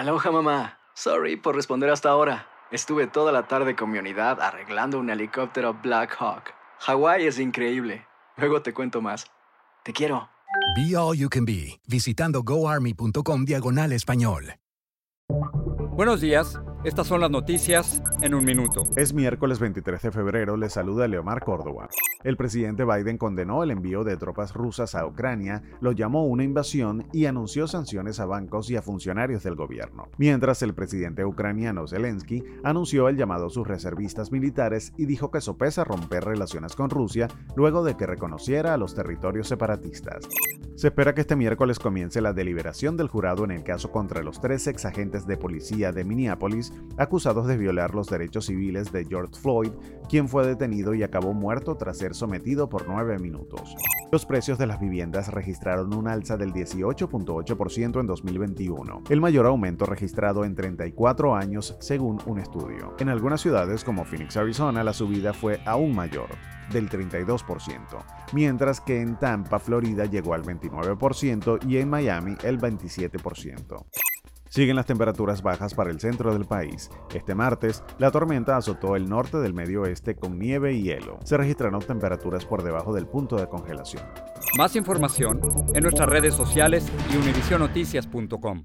Aloha mamá. Sorry por responder hasta ahora. Estuve toda la tarde con mi unidad arreglando un helicóptero Black Hawk. Hawái es increíble. Luego te cuento más. Te quiero. Be All You Can Be, visitando goarmy.com diagonal español. Buenos días, estas son las noticias en un minuto. Es miércoles 23 de febrero, le saluda Leomar Córdoba. El presidente Biden condenó el envío de tropas rusas a Ucrania, lo llamó una invasión y anunció sanciones a bancos y a funcionarios del gobierno. Mientras el presidente ucraniano Zelensky anunció el llamado a sus reservistas militares y dijo que sopesa romper relaciones con Rusia luego de que reconociera a los territorios separatistas. Se espera que este miércoles comience la deliberación del jurado en el caso contra los tres ex agentes de policía de Minneapolis acusados de violar los derechos civiles de George Floyd, quien fue detenido y acabó muerto tras ser sometido por nueve minutos. Los precios de las viviendas registraron un alza del 18.8% en 2021, el mayor aumento registrado en 34 años según un estudio. En algunas ciudades como Phoenix, Arizona, la subida fue aún mayor, del 32%, mientras que en Tampa, Florida llegó al 29% y en Miami el 27%. Siguen las temperaturas bajas para el centro del país. Este martes, la tormenta azotó el norte del medio oeste con nieve y hielo. Se registraron temperaturas por debajo del punto de congelación. Más información en nuestras redes sociales y univisionoticias.com.